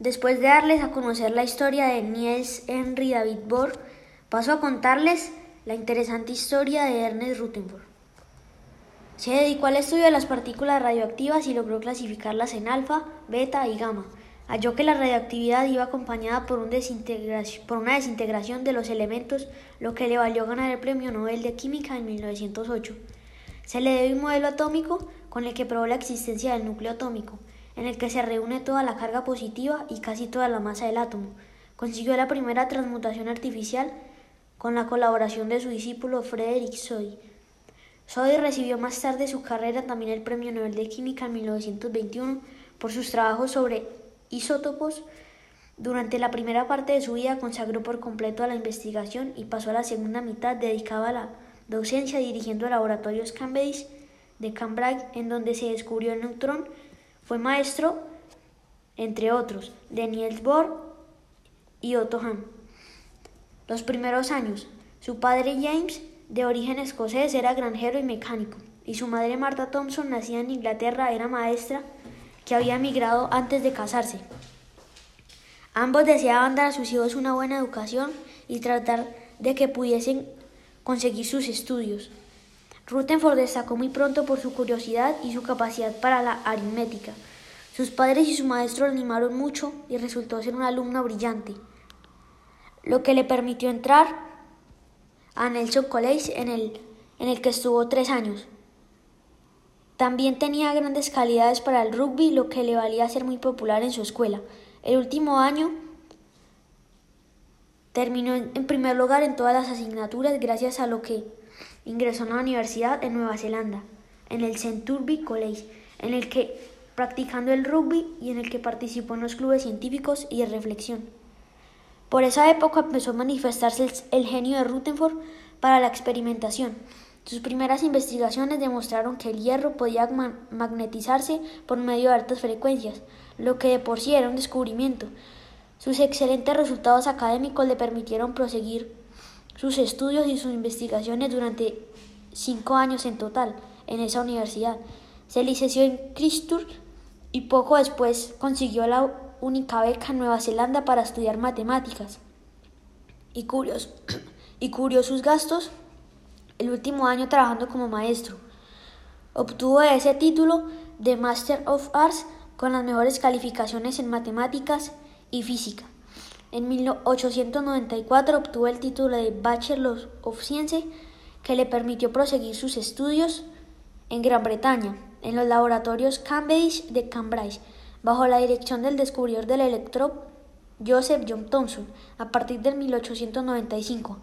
Después de darles a conocer la historia de Niels Henry David Bohr, paso a contarles la interesante historia de Ernest Rutherford. Se dedicó al estudio de las partículas radioactivas y logró clasificarlas en alfa, beta y gamma. Halló que la radioactividad iba acompañada por, un por, una desintegración de los elementos, lo que le valió ganar el Premio Nobel de Química en 1908. Se le debe un modelo atómico con el que probó la existencia del núcleo atómico, en el que se reúne toda la carga positiva y casi toda la masa del átomo. Consiguió la primera transmutación artificial con la colaboración de su discípulo Frederick Soddy. Soddy recibió más tarde su carrera también el Premio Nobel de Química en 1921 por sus trabajos sobre isótopos. Durante la primera parte de su vida consagró por completo a la investigación y pasó a la segunda mitad dedicada a la docencia dirigiendo laboratorios Cambridge de Cambridge en donde se descubrió el neutrón fue maestro, entre otros, de Niels Bohr y Otto Hahn. Los primeros años, su padre James, de origen escocés, era granjero y mecánico, y su madre Martha Thompson, nacida en Inglaterra, era maestra que había emigrado antes de casarse. Ambos deseaban dar a sus hijos una buena educación y tratar de que pudiesen conseguir sus estudios. Rutherford destacó muy pronto por su curiosidad y su capacidad para la aritmética. Sus padres y su maestro lo animaron mucho y resultó ser un alumno brillante, lo que le permitió entrar a Nelson College en el, en el que estuvo tres años. También tenía grandes calidades para el rugby, lo que le valía ser muy popular en su escuela. El último año terminó en primer lugar en todas las asignaturas gracias a lo que ingresó a una universidad en Nueva Zelanda, en el Centurby College, en el que practicando el rugby y en el que participó en los clubes científicos y de reflexión. Por esa época empezó a manifestarse el, genio de Rutherford para la experimentación. Sus primeras investigaciones demostraron que el hierro podía magnetizarse por medio de altas frecuencias, lo que de por sí era un descubrimiento. Sus excelentes resultados académicos le permitieron proseguir sus estudios y sus investigaciones durante cinco años en total en esa universidad. Se licenció en Christchurch y poco después consiguió la única beca en Nueva Zelanda para estudiar matemáticas. Y, curios, y curiosos gastos, el último año trabajando como maestro. Obtuvo ese título de Master of Arts con las mejores calificaciones en matemáticas y física. En 1894 obtuvo el título de Bachelor of Science que le permitió proseguir sus estudios en Gran Bretaña, en los laboratorios Cambridge de Cambridge, bajo la dirección del descubridor del electro Joseph John Thomson, a partir de 1895.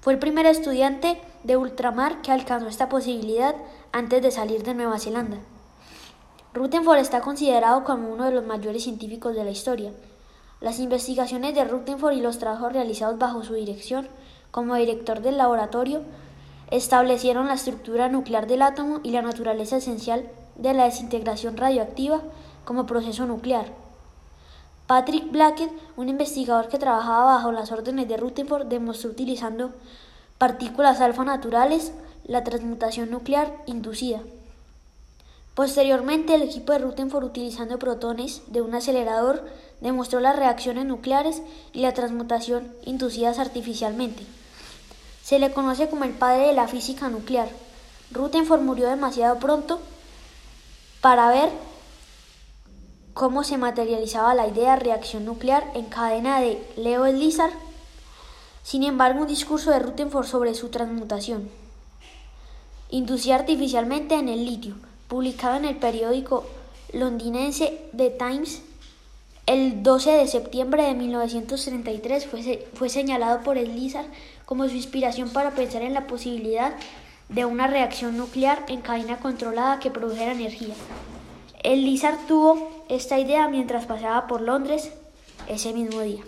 Fue el primer estudiante de ultramar que alcanzó esta posibilidad antes de salir de Nueva Zelanda. Rutherford está considerado como uno de los mayores científicos de la historia. Las investigaciones de Rutherford y los trabajos realizados bajo su dirección como director del laboratorio establecieron la estructura nuclear del átomo y la naturaleza esencial de la desintegración radioactiva como proceso nuclear. Patrick Blackett, un investigador que trabajaba bajo las órdenes de Rutherford, demostró utilizando partículas alfa naturales la transmutación nuclear inducida. Posteriormente, el equipo de Rutherford, utilizando protones de un acelerador, demostró las reacciones nucleares y la transmutación inducidas artificialmente. Se le conoce como el padre de la física nuclear. Rutherford murió demasiado pronto para ver cómo se materializaba la idea de reacción nuclear en cadena de Leo Lizard. Sin embargo, un discurso de Rutherford sobre su transmutación inducida artificialmente en el litio publicado en el periódico londinense The Times el 12 de septiembre de 1933 fue, fue señalado por el Lizard como su inspiración para pensar en la posibilidad de una reacción nuclear en cadena controlada que produjera energía. El Lizard tuvo esta idea mientras pasaba por Londres ese mismo día.